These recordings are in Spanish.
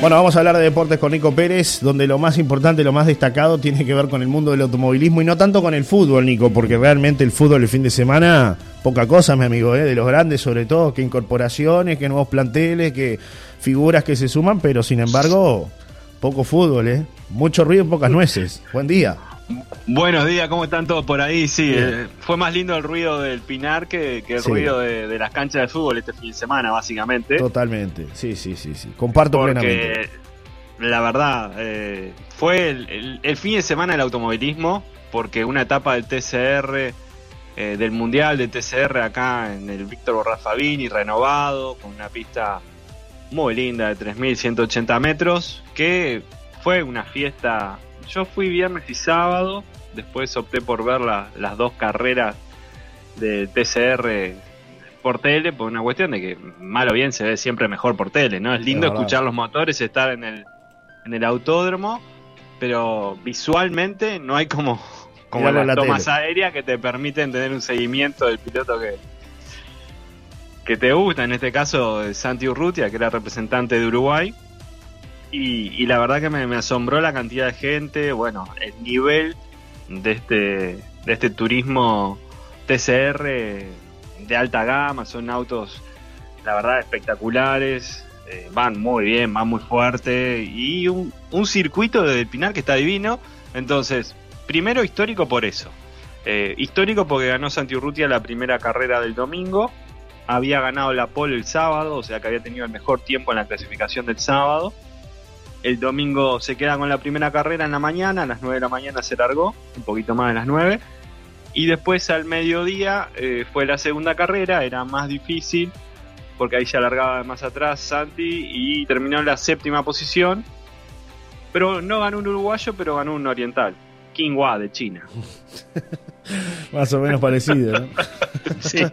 Bueno, vamos a hablar de deportes con Nico Pérez, donde lo más importante, lo más destacado tiene que ver con el mundo del automovilismo y no tanto con el fútbol, Nico, porque realmente el fútbol el fin de semana, poca cosa, mi amigo, ¿eh? de los grandes sobre todo, que incorporaciones, que nuevos planteles, que figuras que se suman, pero sin embargo, poco fútbol, ¿eh? mucho ruido y pocas nueces. Buen día. Buenos días, ¿cómo están todos por ahí? Sí, eh, fue más lindo el ruido del Pinar que, el ruido de, las canchas de fútbol este fin de semana, básicamente. Totalmente, sí, sí, sí, sí. Comparto Porque, plenamente. La verdad, eh, fue el, fin de semana del automovilismo, porque una etapa del TCR, eh, del Mundial de TCR acá en el Víctor Borras Fabini, renovado, con una pista muy linda de 3.180 metros, que fue una fiesta yo fui viernes y sábado, después opté por ver las dos carreras de TCR por tele, por una cuestión de que mal o bien se ve siempre mejor por tele, ¿no? Es lindo escuchar los motores, estar en el, en el autódromo, pero visualmente no hay como, como las tomas aéreas que te permiten tener un seguimiento del piloto que, que te gusta, en este caso Santi Urrutia, que era representante de Uruguay y, la verdad que me, asombró la cantidad de gente, bueno, el nivel de este, de este turismo TCR de alta gama, son autos, la verdad, espectaculares, eh, van muy bien, van muy fuerte y un, un circuito de Pinar que está divino. Entonces, primero histórico por eso. Eh, histórico porque ganó Santi Urrutia la primera carrera del domingo. Había ganado la pole el sábado, o sea que había tenido el mejor tiempo en la clasificación del sábado. El domingo se queda con la primera carrera en la mañana, a las 9 de la mañana se largó, un poquito más de las 9. Y después al mediodía eh, fue la segunda carrera, era más difícil, porque ahí se alargaba más atrás Santi y terminó en la séptima posición. Pero no ganó un uruguayo, pero ganó un oriental. Qinghua de China. Más o menos parecido, ¿no? sí.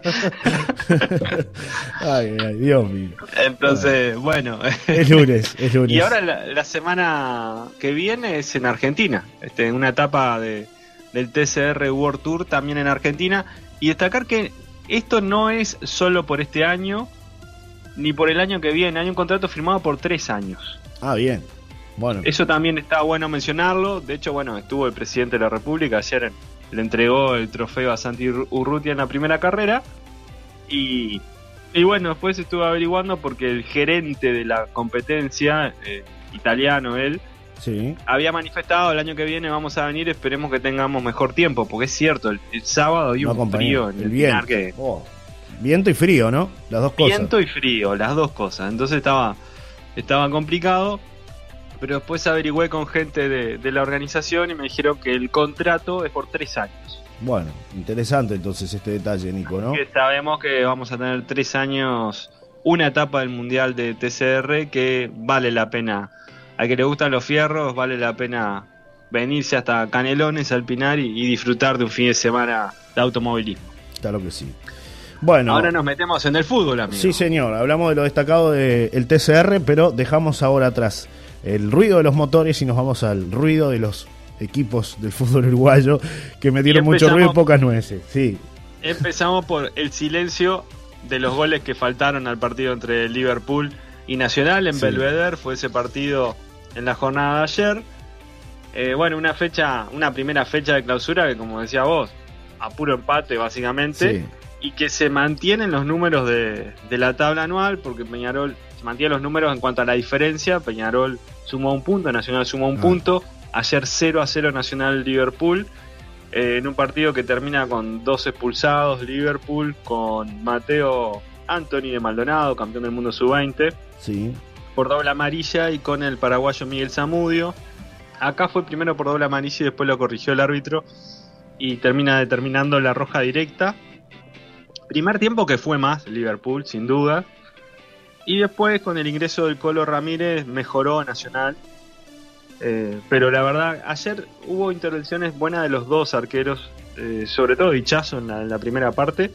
ay, ay, Dios mío. Entonces, bueno. Es lunes, es lunes. Y ahora la, semana que viene es en Argentina, este, en una etapa de, del TCR World Tour también en Argentina. Y destacar que esto no es solo por este año, ni por el año que viene. Hay un contrato firmado por tres años. Ah, bien. Bueno. Eso también está bueno mencionarlo. De hecho, bueno, estuvo el presidente de la República ayer le entregó el trofeo a Santi Urrutia en la primera carrera. Y, y bueno, después estuve averiguando porque el gerente de la competencia, eh, italiano él, sí. había manifestado el año que viene vamos a venir, esperemos que tengamos mejor tiempo, porque es cierto, el, sábado hay un frío en el, viento. Que, oh, viento y frío, ¿no? Las dos cosas. Viento y frío, las dos cosas. Entonces estaba, estaba complicado pero después averigüé con gente de, la organización y me dijeron que el contrato es por tres años. Bueno, interesante entonces este detalle, Nico, ¿no? Que sabemos que vamos a tener tres años, una etapa del Mundial de TCR que vale la pena. A que le gustan los fierros, vale la pena venirse hasta Canelones, al Pinar y, disfrutar de un fin de semana de automovilismo. Claro que sí. Bueno, ahora nos metemos en el fútbol, amigo. Sí, señor. Hablamos de lo destacado del TCR, pero dejamos ahora atrás el ruido de los motores y nos vamos al ruido de los equipos del fútbol uruguayo que me dieron mucho ruido y pocas nueces. Sí. Empezamos por el silencio de los goles que faltaron al partido entre Liverpool y Nacional en Belvedere. Fue ese partido en la jornada de ayer. Eh, bueno, una fecha, una primera fecha de clausura que, como decía vos, a puro empate básicamente. Y que se mantienen los números de, de la tabla anual, porque Peñarol mantiene los números en cuanto a la diferencia. Peñarol sumó un punto, Nacional sumó un ah. punto. Ayer 0 a 0 Nacional Liverpool. Eh, en un partido que termina con dos expulsados Liverpool, con Mateo Anthony de Maldonado, campeón del mundo sub-20. Sí. Por doble amarilla y con el paraguayo Miguel Zamudio. Acá fue primero por doble amarilla y después lo corrigió el árbitro y termina determinando la roja directa. Primer tiempo que fue más Liverpool, sin duda. Y después con el ingreso del Colo Ramírez mejoró Nacional. Eh, pero la verdad, ayer hubo intervenciones buenas de los dos arqueros, eh, sobre todo Dichazo en la, primera parte,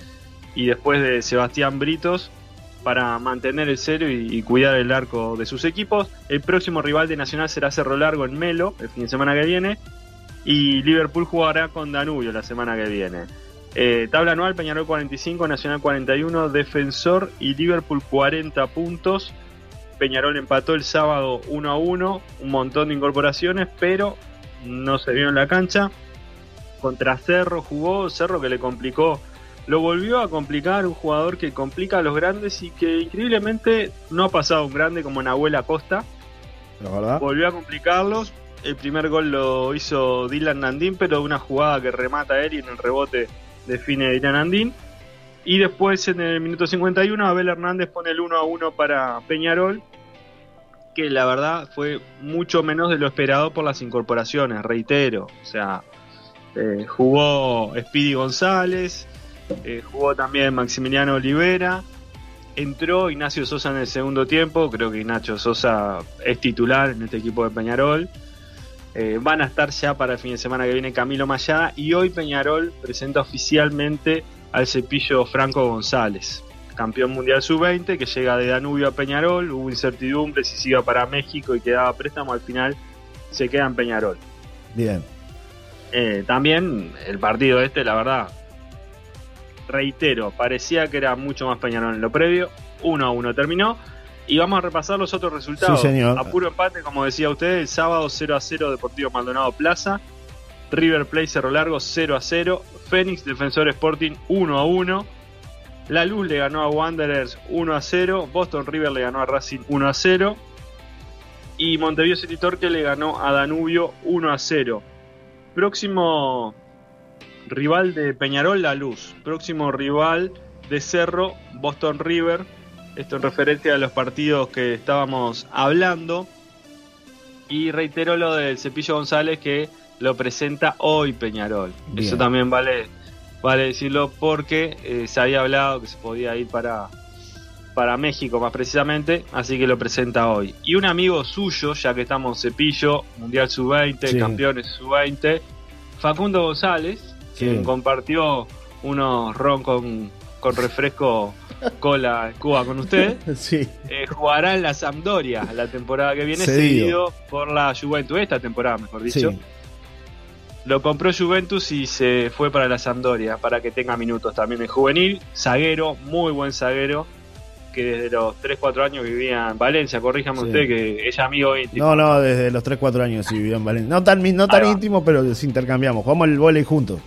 y después de Sebastián Britos para mantener el cero y, cuidar el arco de sus equipos. El próximo rival de Nacional será Cerro Largo en Melo, el fin de semana que viene, y Liverpool jugará con Danubio la semana que viene. Eh, tabla anual, Peñarol 45, Nacional 41, Defensor y Liverpool 40 puntos. Peñarol empató el sábado 1 a 1, un montón de incorporaciones, pero no se vio en la cancha. Contra Cerro jugó, Cerro que le complicó, lo volvió a complicar, un jugador que complica a los grandes y que increíblemente no ha pasado un grande como Nahuel Acosta. La verdad. Volvió a complicarlos. El primer gol lo hizo Dylan Nandín, pero una jugada que remata él y en el rebote define Dylan Nandín. Y después en el minuto 51 Abel Hernández pone el 1 a 1 para Peñarol, que la verdad fue mucho menos de lo esperado por las incorporaciones, reitero. O sea, eh, jugó Speedy González, eh, jugó también Maximiliano Olivera, entró Ignacio Sosa en el segundo tiempo, creo que Ignacio Sosa es titular en este equipo de Peñarol. Eh, van a estar ya para el fin de semana que viene Camilo Mayada y hoy Peñarol presenta oficialmente al cepillo Franco González, campeón mundial sub-20 que llega de Danubio a Peñarol, hubo incertidumbre si se iba para México y quedaba préstamo, al final se queda en Peñarol. Bien. Eh, también el partido este, la verdad, reitero, parecía que era mucho más Peñarol en lo previo, 1 a 1 terminó. Y vamos a repasar los otros resultados. Sí, señor. A puro empate, como decía usted, el sábado 0 a 0 Deportivo Maldonado Plaza. River Plate Cerro Largo 0 a 0. Fénix Defensor Sporting 1 a 1. La Luz le ganó a Wanderers 1 a 0. Boston River le ganó a Racing 1 a 0. Y Montevideo City Torque le ganó a Danubio 1 a 0. Próximo rival de Peñarol, La Luz. Próximo rival de Cerro, Boston River. Esto en referencia a los partidos que estábamos hablando. Y reitero lo del Cepillo González que lo presenta hoy Peñarol. Bien. Eso también vale, vale decirlo porque eh, se había hablado que se podía ir para, para México más precisamente, así que lo presenta hoy. Y un amigo suyo, ya que estamos Cepillo, Mundial Sub-20, Sí. campeones Sub-20, Facundo González, Sí. quien compartió unos ron con, con refresco cola Cuba con usted, Sí. eh, jugará en la Sampdoria la temporada que viene, Cedido. seguido por la Juventus, esta temporada mejor dicho. Sí. Lo compró Juventus y se fue para la Sampdoria para que tenga minutos también en juvenil. Zaguero, muy buen zaguero, que desde los 3-4 años vivía en Valencia. Corríjame Sí. usted que ella amigo íntimo. No, no, desde los 3-4 años sí vivió en Valencia. No tan, no tan íntimo, pero sí intercambiamos. Jugamos el volei juntos.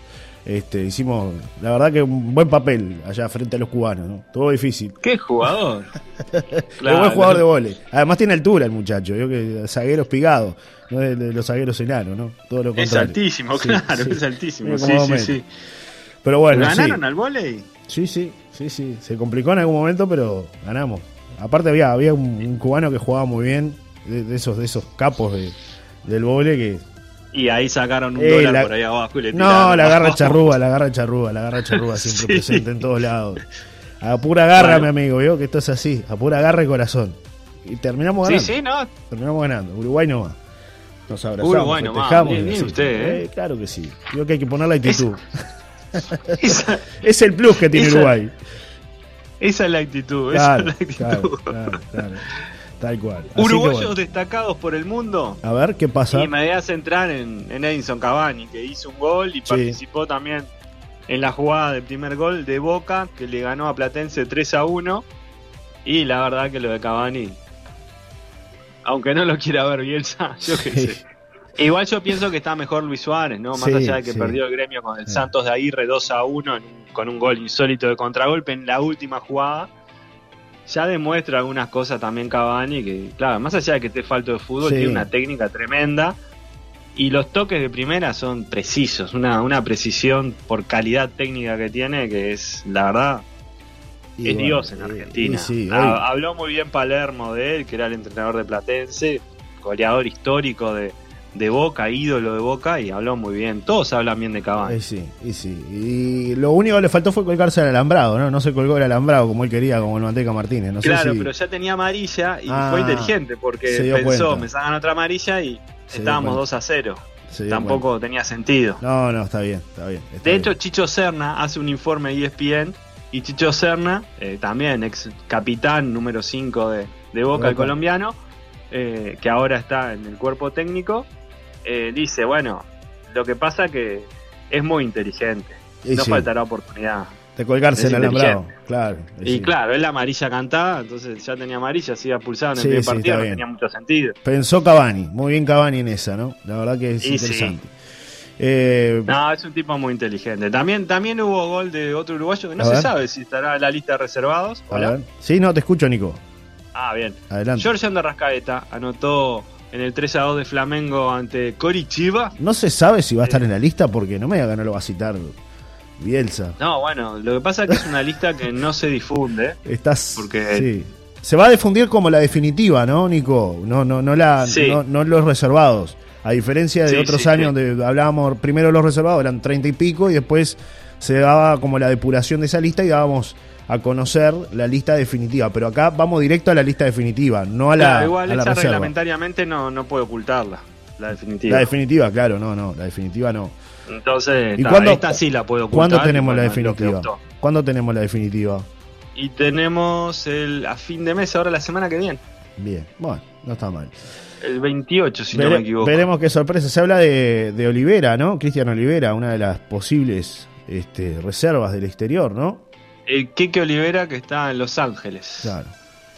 Este, hicimos, la verdad que un buen papel allá frente a los cubanos, ¿no? Todo difícil. ¡Qué jugador! Es buen jugador de volei. Además tiene altura el muchacho, yo que zaguero espigado, no es de los zagueros enanos, ¿no? Todo lo Es altísimo, Sí, claro, sí. es altísimo. Sí, sí, sí. Pero bueno, sí. ¿Ganaron al volei? Sí, sí, sí, sí. Se complicó en algún momento, pero ganamos. Aparte había, había un, un cubano que jugaba muy bien, de, de esos, de esos capos de, del vole que. Y ahí sacaron un Eh, dólar la- por ahí abajo y le No, tiraron. la garra charrúa, la garra charrúa, la garra charrúa siempre Sí. presente en todos lados. A pura garra, Bueno. mi amigo, vio que esto es así, a pura garra y corazón. Y terminamos Sí, ganando. sí, no. Terminamos ganando. Uruguay no va. Nos abrazamos, Uruguay no. Bien, bien usted, ¿eh? claro que sí. Creo que hay que poner la actitud. Esa, es el plus que tiene Esa- Uruguay. esa es la actitud. Claro, esa es la actitud. claro, claro, claro. Tal cual. Así Uruguayos bueno. destacados por el mundo. A ver, ¿qué pasa? Y me voy a centrar en, en Edinson Cavani, que hizo un gol y participó también en la jugada del primer gol de Boca, que le ganó a Platense 3 a 1. Y la verdad que lo de Cavani, aunque no lo quiera ver Bielsa, yo qué Sí. sé. Igual yo pienso que está mejor Luis Suárez, ¿no? Más Sí, allá de que sí. perdió el gremio con el. Santos de Aguirre 2 a 1 en un- con un gol insólito de contragolpe en la última jugada. Ya demuestra algunas cosas también Cavani, que claro, más allá de que esté falto de fútbol, Sí. tiene una técnica tremenda. Y los toques de primera son precisos, una, una precisión por calidad técnica que tiene, que es, la verdad, Y es bueno, Dios en Argentina. sí, hoy- Habló muy bien Palermo de él, que era el entrenador de Platense, goleador histórico de, de Boca, ídolo de Boca, y habló muy bien. Todos hablan bien de Cavani. y sí, y sí. Y lo único que le faltó fue colgarse al alambrado, ¿no? No se colgó el alambrado como él quería, como el Manteca Martínez. No claro, sé si pero ya tenía amarilla y Ah, fue inteligente porque pensó, cuenta. me sacan otra amarilla y Se estábamos cuenta. 2 a 0. se dio Tampoco tenía sentido. No, no, está bien, está bien. está De hecho, bien. Chicho Serna hace un informe de ESPN y Chicho Serna, eh, también ex capitán número 5 de, de Boca, el Boca. colombiano, eh, que ahora está en el cuerpo técnico, eh, dice, bueno, lo que pasa que es muy inteligente, Y no sí. faltará oportunidad. De colgarse Es el alambrado. Claro. Y sí. claro, es la amarilla cantada, entonces ya tenía amarilla, se iba pulsado en el Sí, primer partido, no bien. tenía mucho sentido. Pensó Cavani. Muy bien Cavani en esa, ¿no? La verdad que es Y interesante. Eh, No, es un tipo muy inteligente. También, también hubo gol de otro uruguayo que no se ver. sabe si estará en la lista de reservados. Hola. Sí, no, te escucho, Nico. Ah, bien. Adelante. Georgian de Rascaeta anotó en el 3 a 2 de Flamengo ante Coritiba. No se sabe si va a estar en la lista porque no me haga, no lo va a citar Bielsa. No, bueno, lo que pasa es que es una lista que no se difunde. Estás. Porque- sí. Se va a difundir como la definitiva, ¿no, Nico? No, no, no, la, Sí. no, no los reservados. A diferencia de Sí, otros años donde hablábamos primero los reservados, eran treinta y pico, y después se daba como la depuración de esa lista y dábamos a conocer la lista definitiva. Pero acá vamos directo a la lista definitiva, no a la, Claro, igual a la esa reserva. reglamentariamente no, no puede ocultarla, la definitiva. La definitiva, claro, no, no, la definitiva no. Entonces, ¿Y ta, cuándo- esta sí la puede ocultar. ¿Cuándo tenemos la bueno, definitiva? ¿Cuándo tenemos la definitiva? Y tenemos el a fin de mes, ahora la semana que viene. Bien, bueno, no está mal. El 28, si no me equivoco. Veremos qué sorpresa. Se habla de, de Olivera, ¿no? Cristian Olivera, una de las posibles este, reservas del exterior, ¿no? El Keke Olivera que está en Los Ángeles. Claro.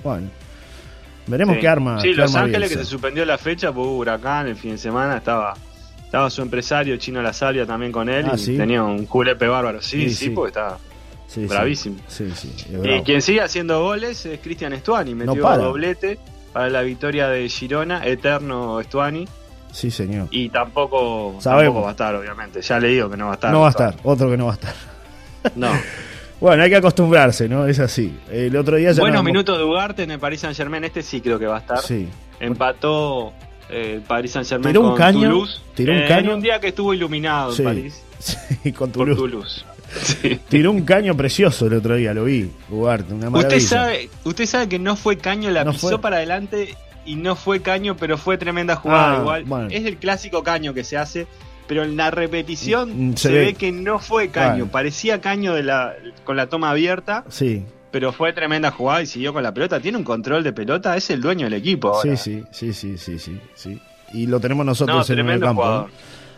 Bueno. Veremos Sí. qué arma. Sí, qué Los arma Ángeles Bielsa. que se suspendió la fecha por huracán el fin de semana. Estaba estaba su empresario Chino La Sabia también con él Ah, y ¿sí? tenía un julepe bárbaro. Sí, Sí, sí, sí. porque estaba. Bravísimo. Sí, sí. es Y quien sigue haciendo goles es Cristian Estuani. Metió para. doblete para la victoria de Girona, eterno Estuani. Sí, señor. Y tampoco, Sabemos. tampoco va a estar, obviamente. Ya le digo que no va a estar. No va a estar, otro que no va a estar. No. Bueno, hay que acostumbrarse, ¿no? Es así. El otro día ya Buenos nos- minutos de Ugarte en el Paris Saint Germain. Este sí creo que va a estar. Sí. Empató eh, el Paris Saint Germain Tiró un con caño, Toulouse. tiró un eh, caño. En un día que estuvo iluminado Sí. en París. Sí, con Por Toulouse. Toulouse. Sí. Tiró un caño precioso el otro día, lo vi. Ugarte, una maravilla. Usted sabe, usted sabe que no fue caño, la No pisó fue. para adelante y no fue caño, pero fue tremenda jugada Ah, igual. bueno. Es el clásico caño que se hace, pero en la repetición Mm, se, se ve. ve. que no fue caño. Bueno. Parecía caño de la, con la toma abierta, Sí, pero fue tremenda jugada y siguió con la pelota. Tiene un control de pelota, es el dueño del equipo. ahora. sí, sí, sí, sí, sí, sí. Y lo tenemos nosotros No, en el campo.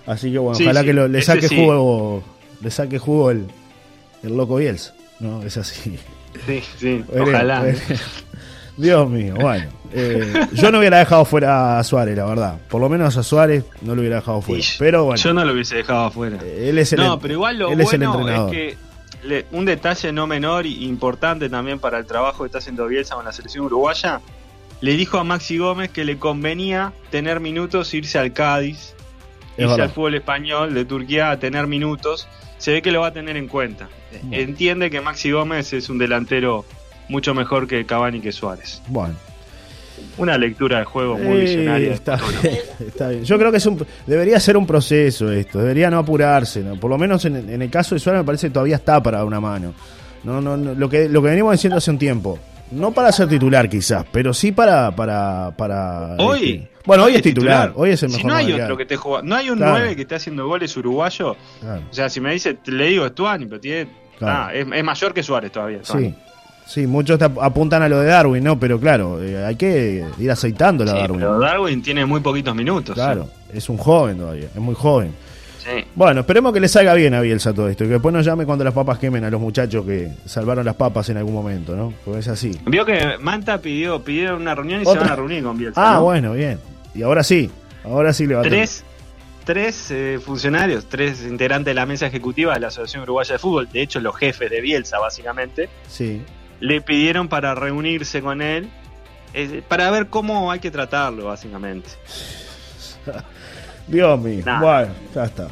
Así que bueno, Sí, ojalá sí, que lo- le saque jugo, le saque jugo el, el loco Bielsa. No, es así. Sí, sí, ojalá. Dios mío, bueno. eh, yo no hubiera dejado fuera a Suárez, la verdad. Por lo menos a Suárez no lo hubiera dejado fuera. Pero bueno, Yo no lo hubiese dejado afuera. él es el, No, pero igual lo él es bueno es, entrenador. que le- un detalle no menor y importante también para el trabajo que está haciendo Bielsa con la selección uruguaya, le dijo a Maxi Gómez que le convenía tener minutos, irse al Cádiz, Es irse verdad. al fútbol español de Turquía a tener minutos. Se ve que lo va a tener en cuenta. Bueno. Entiende que Maxi Gómez es un delantero mucho mejor que Cavani que Suárez. Bueno. Una lectura de juego muy Eh, visionaria. está, bien, está bien. Yo creo que es un, debería ser un proceso esto, debería no apurarse. ¿no? Por lo menos en, en el caso de Suárez me parece que todavía está para dar una mano. No, no, no, lo, que, lo que venimos diciendo hace un tiempo. No para ser titular quizás, pero sí para... para, para Hoy. este, bueno, hoy es titular, hoy es el mejor Si no hay otro que te juega, no hay un Claro. 9 que esté haciendo goles uruguayo. Claro, O sea, si me dice, le digo Estuani, pero tiene. Claro. ah, es, es mayor que Suárez todavía. Estuani. sí, sí, muchos apuntan a lo de Darwin, ¿no? Pero claro, eh, hay que ir aceitando la Sí, Darwin. pero Darwin tiene muy poquitos minutos. Claro, es un joven todavía, es muy joven. Sí. Bueno, esperemos que le salga bien a Bielsa todo esto y que después nos llame cuando las papas quemen a los muchachos que salvaron las papas en algún momento, ¿no? Porque es así. Vio que Manta pidió, pidieron una reunión y Otra. se van a reunir con Bielsa. Ah, ¿no? bueno, bien. Y ahora sí, ahora sí le va a. Tres, tres eh, funcionarios, tres integrantes de la mesa ejecutiva de la Asociación Uruguaya de Fútbol, de hecho los jefes de Bielsa básicamente, Sí, le pidieron para reunirse con él, eh, para ver cómo hay que tratarlo básicamente. Dios mío. Nah. Bueno, ya está.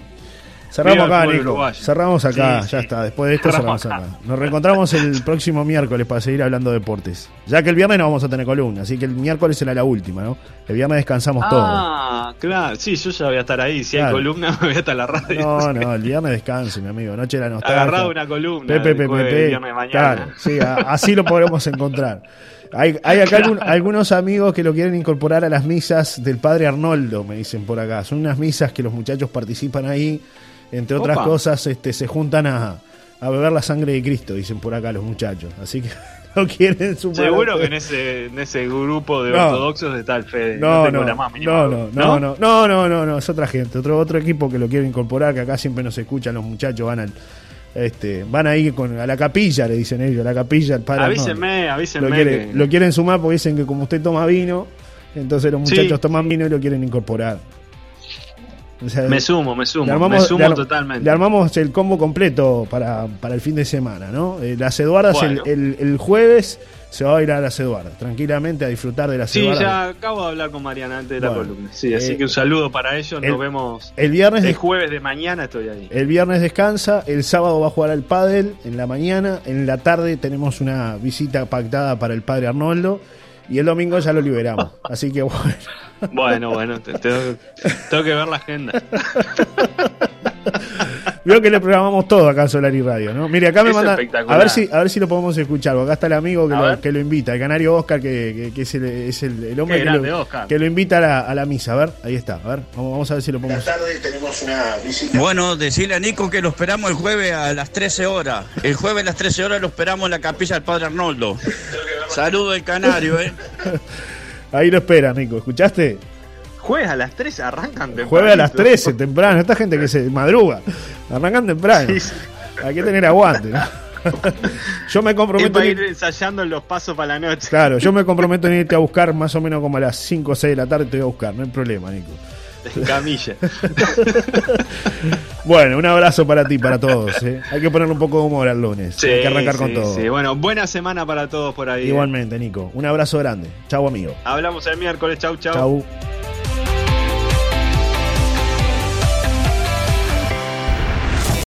Cerramos acá, Nico. Cerramos acá, Sí, ya sí. está. Después de esto cerramos Cerramos acá. Nos reencontramos el próximo miércoles para seguir hablando de deportes. Ya que el viernes no vamos a tener columna, así que el miércoles será la última, ¿no? El viernes descansamos todos. Ah, claro, sí, yo ya voy a estar ahí. Si hay columna, me voy a estar a la radio. No, no, el viernes descanse, mi amigo. Noche de la nostalgia. Agarrado una columna. Pepe, Pepe, Pepe. mañana. Claro, sí, a- así lo podremos encontrar. Hay, hay acá algún- algunos amigos que lo quieren incorporar a las misas del padre Arnoldo, me dicen por acá. Son unas misas que los muchachos participan ahí. Entre otras Opa. cosas, este, se juntan a, a beber la sangre de Cristo, dicen por acá los muchachos. Así que lo quieren sumar. Seguro que en ese, en ese grupo de No. ortodoxos está el Fede. No, tengo no, la más mínima no, no, no, no, no, no, no, no, es otra gente, otro, otro equipo que lo quiere incorporar, que acá siempre nos escuchan los muchachos, van al, Este, van ahí con, a la capilla, le dicen ellos, a la capilla, el padre. Avísenme, avísenme. Lo, quiere- lo quieren sumar porque dicen que como usted toma vino, entonces los Sí. muchachos toman vino y lo quieren incorporar. O sea, Me sumo, me sumo, armamos- me sumo le totalmente. Le armamos el combo completo para, para el fin de semana, ¿no? Eh, las Eduardas Bueno. el, el- el jueves se va a ir a las Eduardas, tranquilamente a disfrutar de las Sí, Eduardas. ya acabo de hablar con Mariana antes de la columna. Sí, así eh, que un saludo para ellos. el- Nos vemos El viernes, el jueves de mañana. Estoy ahí. el viernes descansa, el sábado va a jugar al pádel en la mañana, en la tarde tenemos una visita pactada para el padre Arnoldo y el domingo ya lo liberamos. Así que bueno. Bueno, bueno, te- tengo, tengo que ver la agenda. Veo que le programamos todo acá en Solar y Radio, ¿no? Mire, acá me Es manda. espectacular. A ver si, a ver si lo podemos escuchar. Acá está el amigo que, lo, ver. que lo invita, el canario Oscar, que, que- que es, el, es el- el hombre que grande, lo, Oscar. que lo invita a la, a la misa. A ver, ahí está. A ver, vamos, vamos a ver si lo podemos. tarde tenemos una visita. Bueno, decirle a Nico que lo esperamos el jueves a las 13 horas. El jueves a las 13 horas lo esperamos en la capilla del Padre Arnoldo. Saludo del Canario, ¿eh? Ahí lo espera, Nico. ¿Escuchaste? Jueves a las 3 arrancan de Jueves a las 13, temprano. Esta gente que se madruga. Arrancan temprano. Sí, sí. Hay que tener aguante, ¿no? Yo me Es comprometo. para en ir ir- ensayando los pasos para la noche. Claro, yo me comprometo en irte a buscar más o menos como a las 5 o 6 de la tarde. Te voy a buscar, no hay problema, Nico. En camilla. Bueno, un abrazo para ti, para todos. ¿eh? Hay que ponerle un poco de humor al lunes. Sí, Hay que arrancar sí, con todo. sí. Bueno, buena semana para todos por ahí. ¿eh? Igualmente, Nico. Un abrazo grande. Chau, amigo. Hablamos el miércoles. Chau, chau. Chau.